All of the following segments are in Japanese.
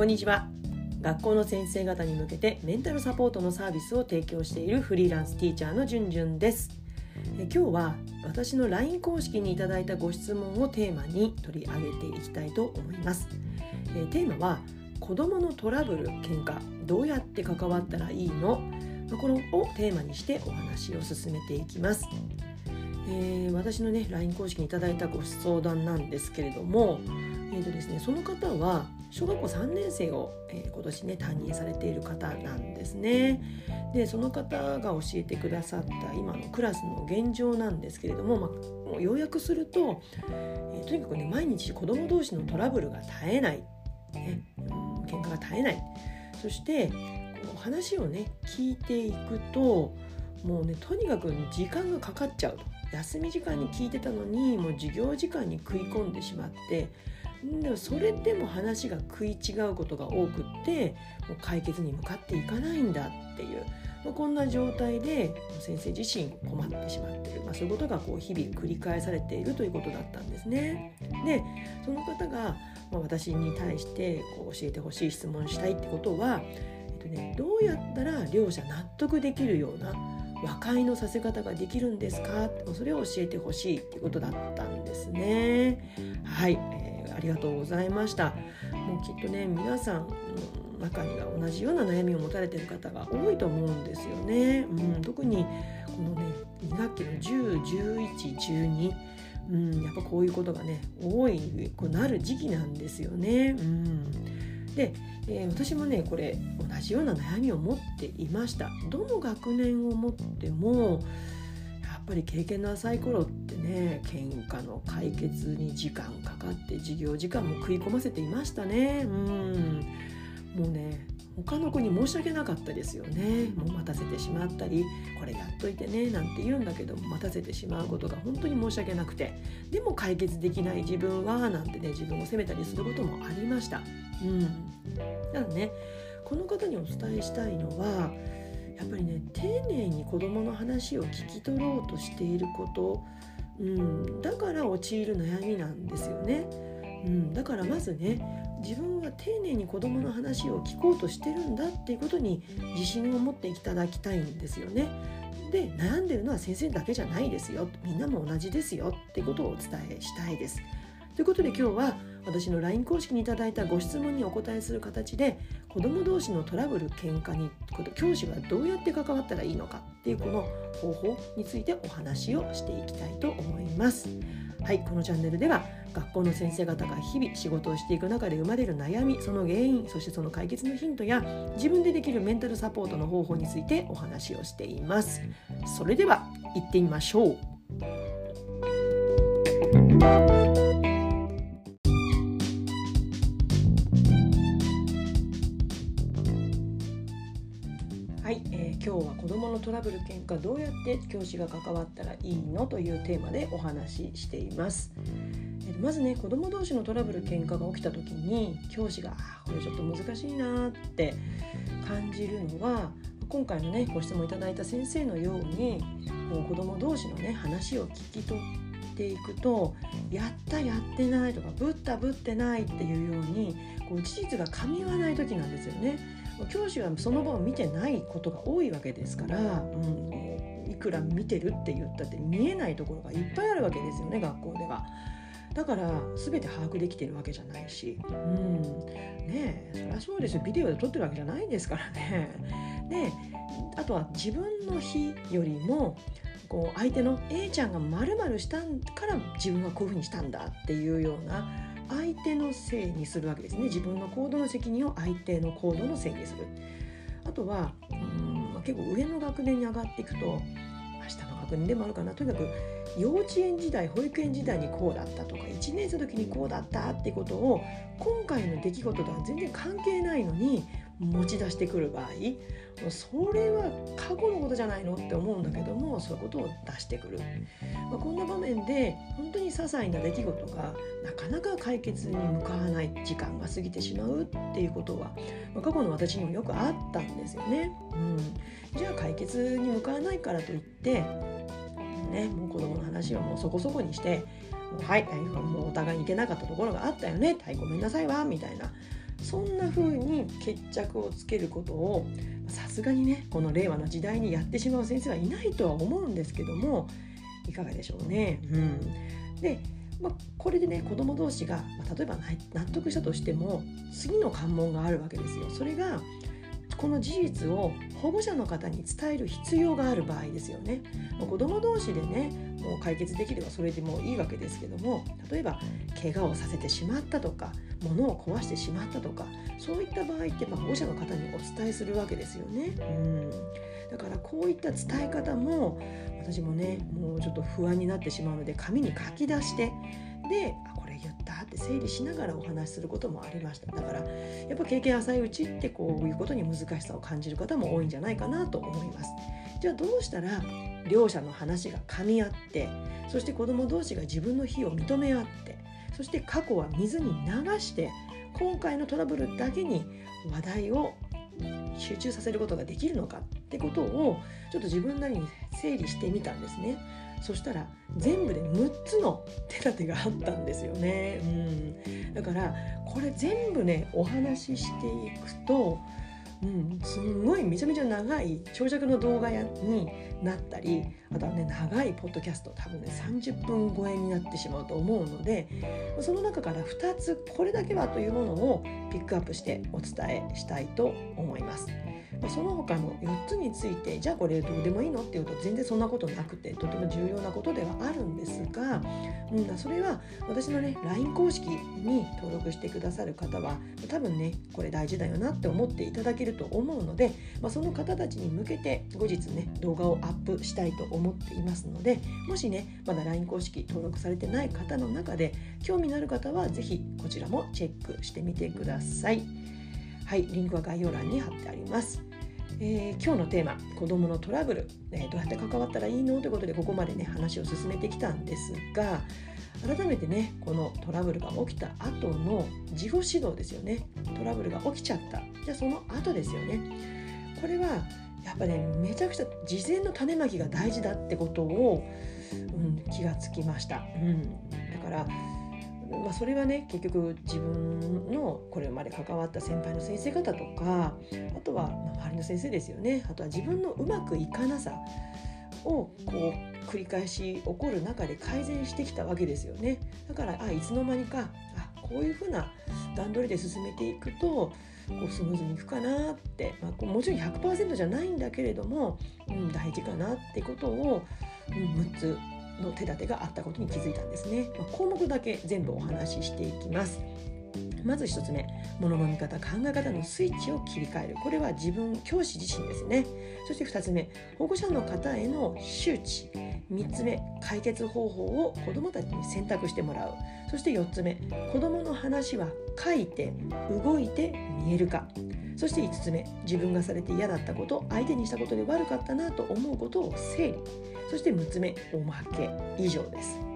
こんにちは。学校の先生方に向けてメンタルサポートのサービスを提供しているフリーランスティーチャーのじゅんじゅんです。え今日は私の LINE 公式にいただいたご質問をテーマに取り上げていきたいと思います。えテーマは子供のトラブル喧嘩どうやって関わったらいいの？これをテーマにしてお話を進めていきます。えー、私のね LINE 公式にいただいたご相談なんですけれども、えーとですね、その方は小学校3年生を、えー、今年ね担任されている方なんですね。でその方が教えてくださった今のクラスの現状なんですけれども、まあ、もう要約すると、えー、とにかくね毎日子ども同士のトラブルが絶えない、ね、喧嘩が絶えないそして話をね聞いていくともうねとにかく時間がかかっちゃうと。休み時間に聞いてたのにもう授業時間に食い込んでしまってでもそれでも話が食い違うことが多くってもう解決に向かっていかないんだっていう、まあ、こんな状態で先生自身困ってしまってる、まあ、そういうことがこう日々繰り返されているということだったんですね。でその方が、ま、私に対してこう教えてほしい質問したいってことは、えっとね、どうやったら両者納得できるような和解のさせ方ができるんですか？それを教えてほしいっていうことだったんですね。はい、ありがとうございました。もうきっとね皆さんの中には同じような悩みを持たれている方が多いと思うんですよね。うん、特にこのね2学期の10、11、12うん、やっぱこういうことがね多いこうなる時期なんですよね。うん、でえー、私もねこれ同じような悩みを持っていましたどの学年を持ってもやっぱり経験の浅い頃ってね喧嘩の解決に時間かかって授業時間も食い込ませていましたね。うん。もうね他の子に申し訳なかったですよね。もう待たせてしまったりこれやっといてねなんて言うんだけど待たせてしまうことが本当に申し訳なくて。でも解決できない自分はなんてね自分を責めたりすることもありました。うん。ただねこの方にお伝えしたいのはやっぱりね丁寧に子どもの話を聞き取ろうとしていること、うん、だから陥る悩みなんですよね。うん、だからまずね自分は丁寧に子どもの話を聞こうとしてるんだっていうことに自信を持っていただきたいんですよね。で悩んでるのは先生だけじゃないですよみんなも同じですよってことをお伝えしたいです。ということで今日は私の LINE 公式にいただいたご質問にお答えする形で子ども同士のトラブル喧嘩に教師はどうやって関わったらいいのかっていうこの方法についてお話をしていきたいと思います。はい、このチャンネルでは学校の先生方が日々仕事をしていく中で生まれる悩みその原因そしてその解決のヒントや自分でできるメンタルサポートの方法についてお話をしています。それでは行ってみましょう。トラブル喧嘩どうやって教師が関わったらいいのというテーマでお話ししています。まずね子ども同士のトラブル喧嘩が起きた時に教師がこれちょっと難しいなって感じるのは今回のねご質問いただいた先生のようにもう子ども同士のね話を聞き取っていくとやったやってないとかぶったぶってないっていうようにこう事実が噛み合わない時なんですよね。教師はその場を見てないことが多いわけですから、うん、いくら見てるって言ったって見えないところがいっぱいあるわけですよね学校では。だから全て把握できてるわけじゃないし、うん、ねえそりゃそうですよビデオで撮ってるわけじゃないですからね。であとは自分の日よりもこう相手の A ちゃんがまるしたから自分はこういうふうにしたんだっていうような相手のせいにするわけですね。自分の行動の責任を相手の行動のせいにする。あとはうん結構上の学年に上がっていくと明日の学年でもあるかな。とにかく幼稚園時代保育園時代にこうだったとか1年生の時にこうだったっていうことを今回の出来事とは全然関係ないのに持ち出してくる場合それは過去のことじゃないのって思うんだけどもそういうことを出してくる、まあ、こんな場面で本当に些細な出来事がなかなか解決に向かわない時間が過ぎてしまうっていうことは、まあ、過去の私にもよくあったんですよね。うん、じゃあ解決に向かわないからといってね、もう子供の話はもうそこそこにして「はい、もうお互いに行けなかったところがあったよねはいごめんなさいわ」みたいな。そんな風に決着をつけることをさすがにねこの令和の時代にやってしまう先生はいないとは思うんですけどもいかがでしょうね。うん、でまあ、これでね子ども同士が、まあ、例えば納得したとしても次の関門があるわけですよ。それがこの事実を保護者の方に伝える必要がある場合ですよね。子ども同士でねもう解決できればそれでもいいわけですけども例えば怪我をさせてしまったとか物を壊してしまったとかそういった場合ってま保護者の方にお伝えするわけですよね。うんだからこういった伝え方も私もねもうちょっと不安になってしまうので紙に書き出してでって整理しながらお話しすることもありましただからやっぱ経験浅いうちってこういうことに難しさを感じる方も多いんじゃないかなと思いますじゃあどうしたら両者の話が噛み合ってそして子ども同士が自分の非を認め合ってそして過去は水に流して今回のトラブルだけに話題を集中させることができるのかってことをちょっと自分なりに整理してみたんですね。そしたら全部で6つの手立てがあったんですよね。うん、だからこれ全部ねお話ししていくとうん、すんごいめちゃめちゃ長い長尺の動画やになったりあとはね長いポッドキャスト多分ね30分超えになってしまうと思うのでその中から2つこれだけはというものをピックアップしてお伝えしたいと思います。その他の4つについてじゃあこれどうでもいいのっていうと全然そんなことなくてとても重要なことではあるんですが、うん、それは私のね LINE 公式に登録してくださる方は多分ねこれ大事だよなって思っていただけると思うので、まあ、その方たちに向けて後日ね動画をアップしたいと思いますっていますのでもしねまだ LINE 公式登録されてない方の中で興味のある方は是非こちらもチェックしてみてください。はい、リンクは概要欄に貼ってあります。えー、今日のテーマ「子どものトラブル、えー、どうやって関わったらいいの?」ということでここまでね話を進めてきたんですが改めてねこのトラブルが起きた後の自己指導ですよねトラブルが起きちゃったじゃあその後ですよねこれはやっぱねめちゃくちゃ事前の種まきが大事だってことを、うん、気がつきました、うん、だからまあ、それはね結局自分のこれまで関わった先輩の先生方とかあとは周りの先生ですよね。あとは自分のうまくいかなさをこう繰り返し起こる中で改善してきたわけですよね。だからあいつの間にかあこういうふうな段取りで進めていくとこうスムーズにいくかなって、まあ、もちろん100%じゃないんだけれども、うん、大事かなってことを、うん、6つの手立てがあったことに気づいたんですね、まあ、項目だけ全部お話ししていきます。まず1つ目物の見方考え方のスイッチを切り替える。これは自分教師自身ですね。そして2つ目保護者の方への周知。3つ目解決方法を子どもたちに選択してもらう。そして4つ目子どもの話は書いて動いて見えるか。そして5つ目自分がされて嫌だったこと相手にしたことで悪かったなと思うことを整理。そして6つ目おまけ。以上です。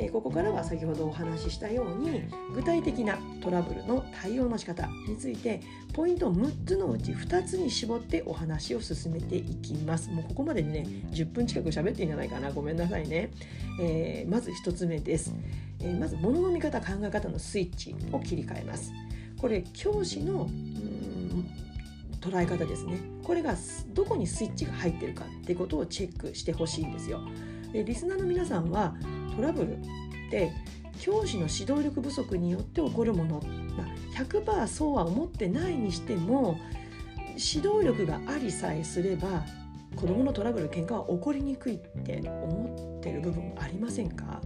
えここからは先ほどお話ししたように具体的なトラブルの対応の仕方についてポイントを6つのうち2つに絞ってお話を進めていきます。もうここまでにね10分近く喋っていいんじゃないかな。ごめんなさいね、えー、まず1つ目です、えー、まず物の見方考え方のスイッチを切り替えます。これ教師の捉え方ですね。これがどこにスイッチが入ってるかってことをチェックしてほしいんですよ。でリスナーの皆さんはトラブルって教師の指導力不足によって起こるもの、まあ、100%そうは思ってないにしても指導力がありさえすれば子どものトラブル喧嘩は起こりにくいって思ってる部分ありませんか？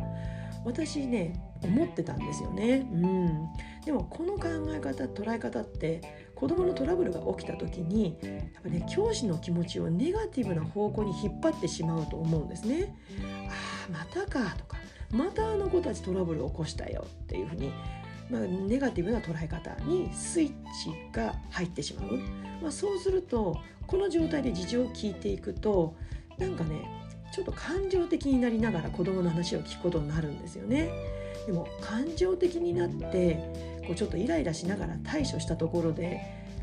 私ね思ってたんですよね、うん、でもこの考え方捉え方って子どものトラブルが起きた時にやっぱね教師の気持ちをネガティブな方向に引っ張ってしまうと思うんですね。ああまたかとかまたあの子たちトラブルを起こしたよっていうふうに、まあ、ネガティブな捉え方にスイッチが入ってしまう、まあ、そうするとこの状態で事情を聞いていくとなんかねちょっと感情的になりながら子どもの話を聞くことになるんですよね。でも感情的になってこうちょっとイライラしながら対処したところで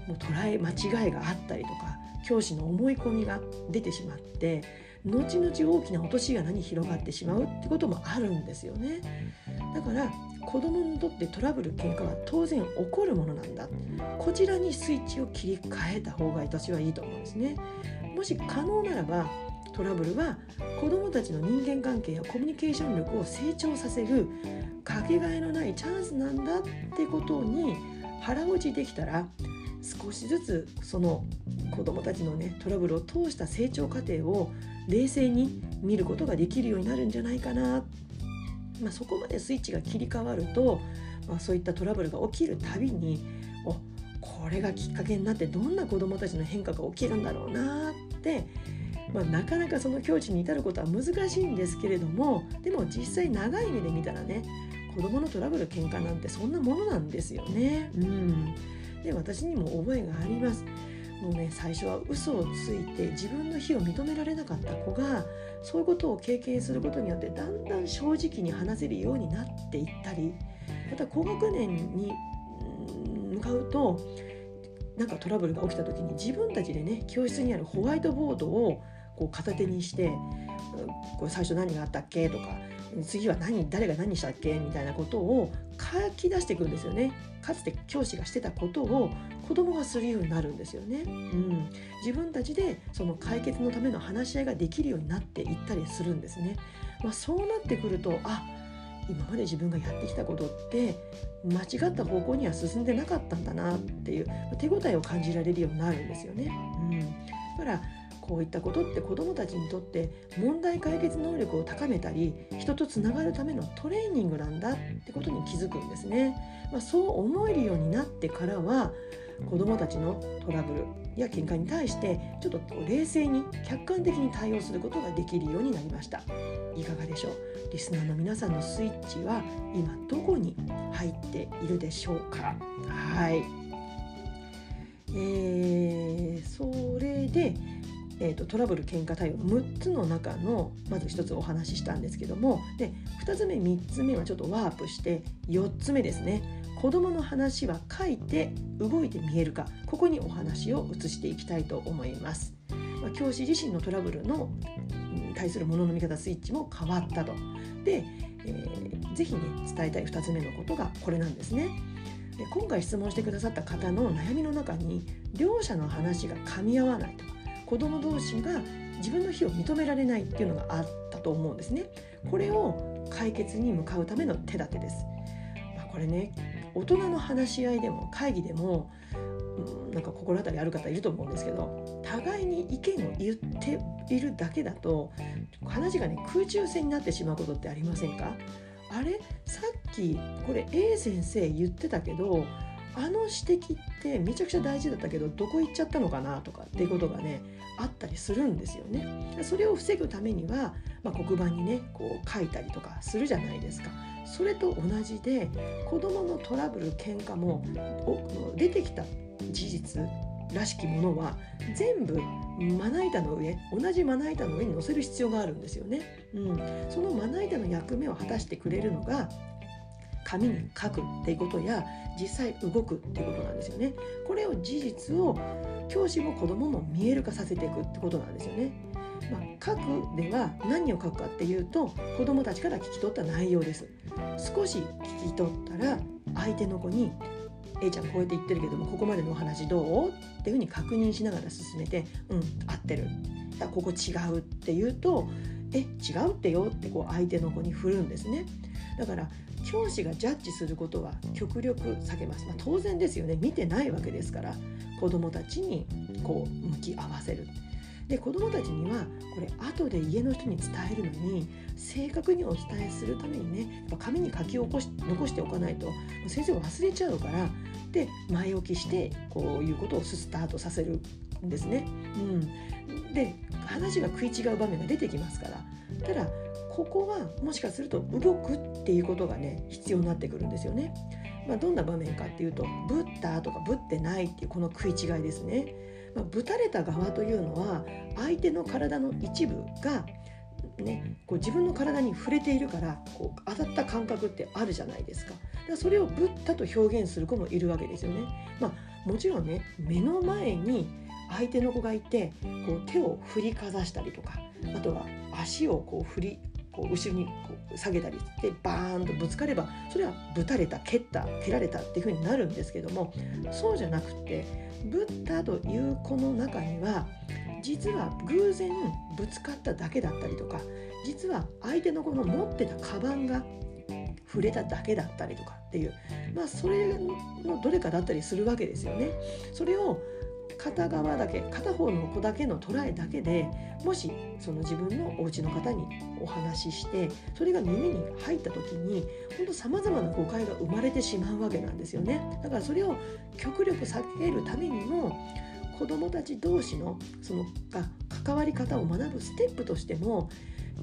もう捉え間違いがあったりとか教師の思い込みが出てしまって後々大きな落とし穴に広がってしまうってこともあるんですよね。だから子供にとってトラブル喧嘩は当然起こるものなんだこちらにスイッチを切り替えた方が私はいいと思うんですねもし可能ならばトラブルは子どもたちの人間関係やコミュニケーション力を成長させるかけがえのないチャンスなんだってことに腹落ちできたら少しずつその子どもたちのねトラブルを通した成長過程を冷静に見ることができるようになるんじゃないかな、まあ、そこまでスイッチが切り替わると、まあ、そういったトラブルが起きるたびにおこれがきっかけになってどんな子どもたちの変化が起きるんだろうなってまあ、なかなかその境地に至ることは難しいんですけれどもでも実際長い目で見たらね子供のトラブル喧嘩なんてそんなものなんですよね。うん、で私にも覚えがあります。もうね最初は嘘をついて自分の非を認められなかった子がそういうことを経験することによってだんだん正直に話せるようになっていったりまた高学年に向かうとなんかトラブルが起きた時に自分たちでね教室にあるホワイトボードをこう片手にしてこれ最初何があったっけとか次は何誰が何したっけみたいなことを書き出していくんですよね。かつて教師がしてたことを子供がするようになるんですよね、うん、自分たちでその解決のための話し合いができるようになっていったりするんですね、まあ、そうなってくるとあ今まで自分がやってきたことって間違った方向には進んでなかったんだなっていう手応えを感じられるようになるんですよね。うん、だからこういったことって子どもたちにとって問題解決能力を高めたり人とつながるためのトレーニングなんだってことに気づくんですね。まあ、そう思えるようになってからは子どもたちのトラブルや喧嘩に対してちょっと冷静に客観的に対応することができるようになりました。いかがでしょう？リスナーの皆さんのスイッチは今どこに入っているでしょうか？はい。えー、それでえーと、トラブル喧嘩対応6つの中のまず1つお話ししたんですけどもで2つ目3つ目はちょっとワープして4つ目ですね子どもの話は書いて動いて見えるかここにお話を移していきたいと思います。まあ、教師自身のトラブルの対するものの見方スイッチも変わったと。で、えー、ぜひね伝えたい2つ目のことがこれなんですね。で今回質問してくださった方の悩みの中に両者の話が噛み合わないと子ども同士が自分の非を認められないっていうのがあったと思うんですね。これを解決に向かうための手立てです。まあ、これね大人の話し合いでも会議でも、うん、なんか心当たりある方いると思うんですけど互いに意見を言っているだけだと話がね空中戦になってしまうことってありませんか？あれ？さっきこれ A 先生言ってたけどあの指摘ってめちゃくちゃ大事だったけどどこ行っちゃったのかなとかっていうことがねあったりするんですよね。それを防ぐためには、まあ、黒板にねこう書いたりとかするじゃないですか。それと同じで子どものトラブル喧嘩も出てきた事実らしきものは全部まな板の上同じまな板の上に乗せる必要があるんですよね。うん、そのまな板の役目を果たしてくれるのが紙に書くっていうことや実際動くっていうことなんですよね。これを事実を教師も子どもも見える化させていくってことなんですよね。まあ、書くでは何を書くかっていうと子どもたちから聞き取った内容です。少し聞き取ったら相手の子に A ちゃんこうやって言ってるけどもここまでのお話どうっていうふうに確認しながら進めてうん合ってるここ違うって言うとえ違うってよってこう相手の子に振るんですねだから教師がジャッジすることは極力避けます、まあ、当然ですよね。見てないわけですから子どもたちにこう向き合わせる。で子どもたちにはこれ後で家の人に伝えるのに正確にお伝えするためにねやっぱ紙に書き起こし残しておかないと先生が忘れちゃうからで前置きしてこういうことをスタートさせるんですね。うん、で話が食い違う場面が出てきますから。ただここはもしかすると動くっていうことがね必要になってくるんですよね。まあ、どんな場面かっていうとぶったとかぶってないっていうこの食い違いですね。まあ、ぶたれた側というのは相手の体の一部がね、こう自分の体に触れているからこう当たった感覚ってあるじゃないですかだからそれをぶったと表現する子もいるわけですよね。まあ、もちろんね目の前に相手の子がいてこう手を振りかざしたりとかあとは足をこう振りこう後ろにこう下げたりしてバーンとぶつかればそれはぶたれた蹴った蹴られたっていう風になるんですけどもそうじゃなくてブッダという子の中には実は偶然ぶつかっただけだったりとか実は相手のこの持ってたカバンが触れただけだったりとかっていうまあそれのどれかだったりするわけですよね。それを片側だけ片方の子だけの捉えだけでもしその自分のお家の方にお話ししてそれが耳に入った時に本当さまざまな誤解が生まれてしまうわけなんですよね。だからそれを極力避けるためにも子どもたち同士のその関わり方を学ぶステップとしても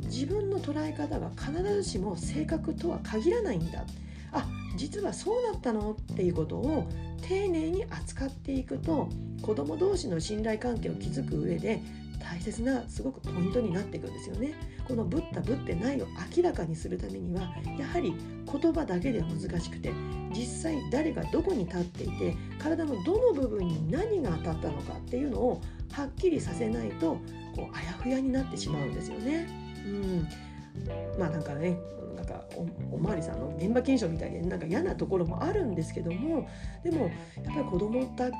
自分の捉え方が必ずしも正確とは限らないんだあ実はそうだったの？っていうことを丁寧に扱っていくと子ども同士の信頼関係を築く上で大切なすごくポイントになっていくんですよね。このぶったぶってないを明らかにするためにはやはり言葉だけでは難しくて実際誰がどこに立っていて体のどの部分に何が当たったのかっていうのをはっきりさせないとこうあやふやになってしまうんですよね。うんまあなんかねなんかおおまわりさんの現場検証みたいでなんか嫌なところもあるんですけどもでもやっぱり子供だ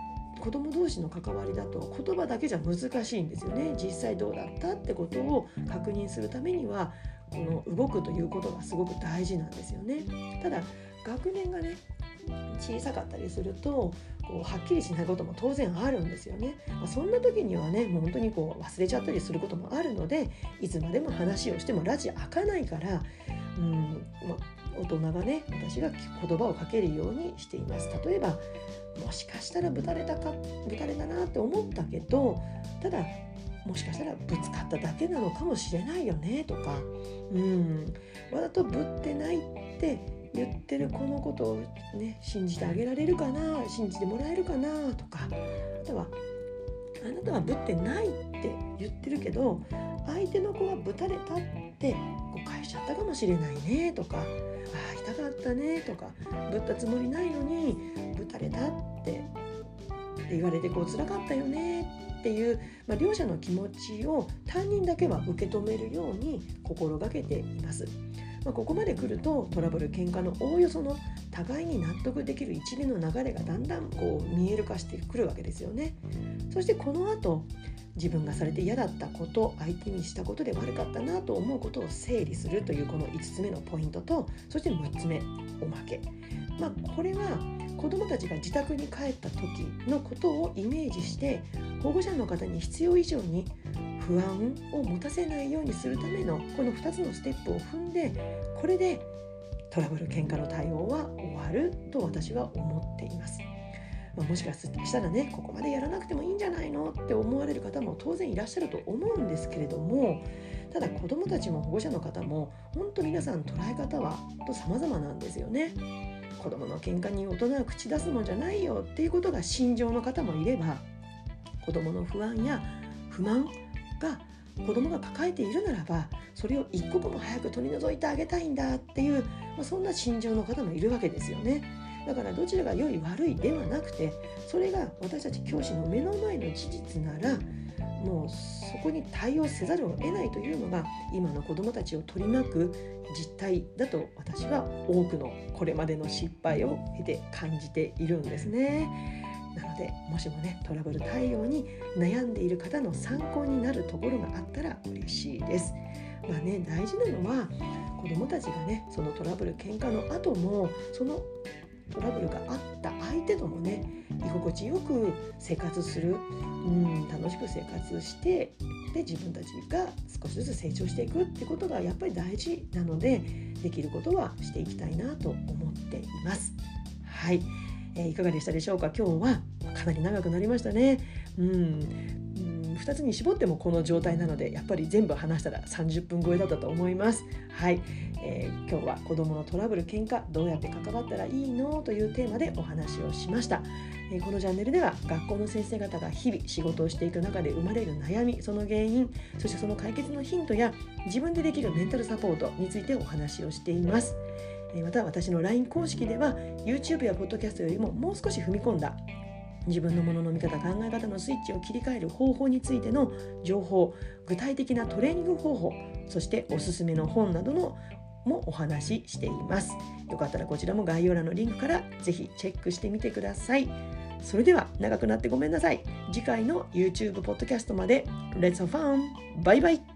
子供同士の関わりだと言葉だけじゃ難しいんですよね。実際どうだったってことを確認するためにはこの動くということがすごく大事なんですよね。ただ学年がね小さかったりするとこうはっきりしないことも当然あるんですよね、まあ、そんな時にはねもう本当にこう忘れちゃったりすることもあるのでいつまでも話をしてもラジ開かないからうん、まあ、大人がね私が言葉をかけるようにしています。例えばもしかしたらぶたれたかぶたれたなって思ったけどただもしかしたらぶつかっただけなのかもしれないよねとか。うん。わざとぶってないって言ってるこのことをね信じてあげられるかな信じてもらえるかなとかあとはあなたはぶってないって言ってるけど相手の子はぶたれたって誤解しちゃったかもしれないねとかああ痛かったねとかぶったつもりないのにぶたれたって言われてこう辛かったよねっていう、まあ、両者の気持ちを担任だけは受け止めるように心がけています。まあ、ここまで来るとトラブル喧嘩のおおよその互いに納得できる一連の流れがだんだんこう見える化してくるわけですよね。そしてこの後自分がされて嫌だったこと相手にしたことで悪かったなと思うことを整理するというこの5つ目のポイントとそして6つ目おまけ。まあ、これは子どもたちが自宅に帰った時のことをイメージして保護者の方に必要以上に不安を持たせないようにするためのこの2つのステップを踏んでこれでトラブル喧嘩の対応は終わると私は思っています。まあ、もしかしたらねここまでやらなくてもいいんじゃないのって思われる方も当然いらっしゃると思うんですけれどもただ子どもたちも保護者の方も本当皆さん捉え方はと様々なんですよね。子供の喧嘩に大人は口出すもんじゃないよっていうことが心情の方もいれば子供の不安や不満が子供が抱えているならばそれを一刻も早く取り除いてあげたいんだっていう、まあ、そんな心情の方もいるわけですよね。だからどちらが良い悪いではなくてそれが私たち教師の目の前の事実ならもうそこに対応せざるを得ないというのが今の子どもたちを取り巻く実態だと私は多くのこれまでの失敗を経て感じているんですね。なのでもしもねトラブル対応に悩んでいる方の参考になるところがあったら嬉しいです。まあね大事なのは子どもたちがねそのトラブル喧嘩の後もそのトラブルがあった相手ともね居心地よく生活する、うん、楽しく生活してで自分たちが少しずつ成長していくってことがやっぱり大事なのでできることはしていきたいなと思っています。はい、えー、いかがでしたでしょうか？今日はかなり長くなりましたね。うん2つに絞ってもこの状態なのでやっぱり全部話したら30分超えだったと思います。はい、えー、今日は子どものトラブル喧嘩どうやって関わったらいいの？というテーマでお話をしました、えー、このチャンネルでは学校の先生方が日々仕事をしていく中で生まれる悩みその原因そしてその解決のヒントや自分でできるメンタルサポートについてお話をしています。また私の LINE 公式では YouTube や Podcast よりももう少し踏み込んだ自分のものの見方考え方のスイッチを切り替える方法についての情報具体的なトレーニング方法そしておすすめの本などのもお話ししています。よかったらこちらも概要欄のリンクからぜひチェックしてみてください。それでは長くなってごめんなさい。次回の YouTube ポッドキャストまで。Let's have fun! バイバイ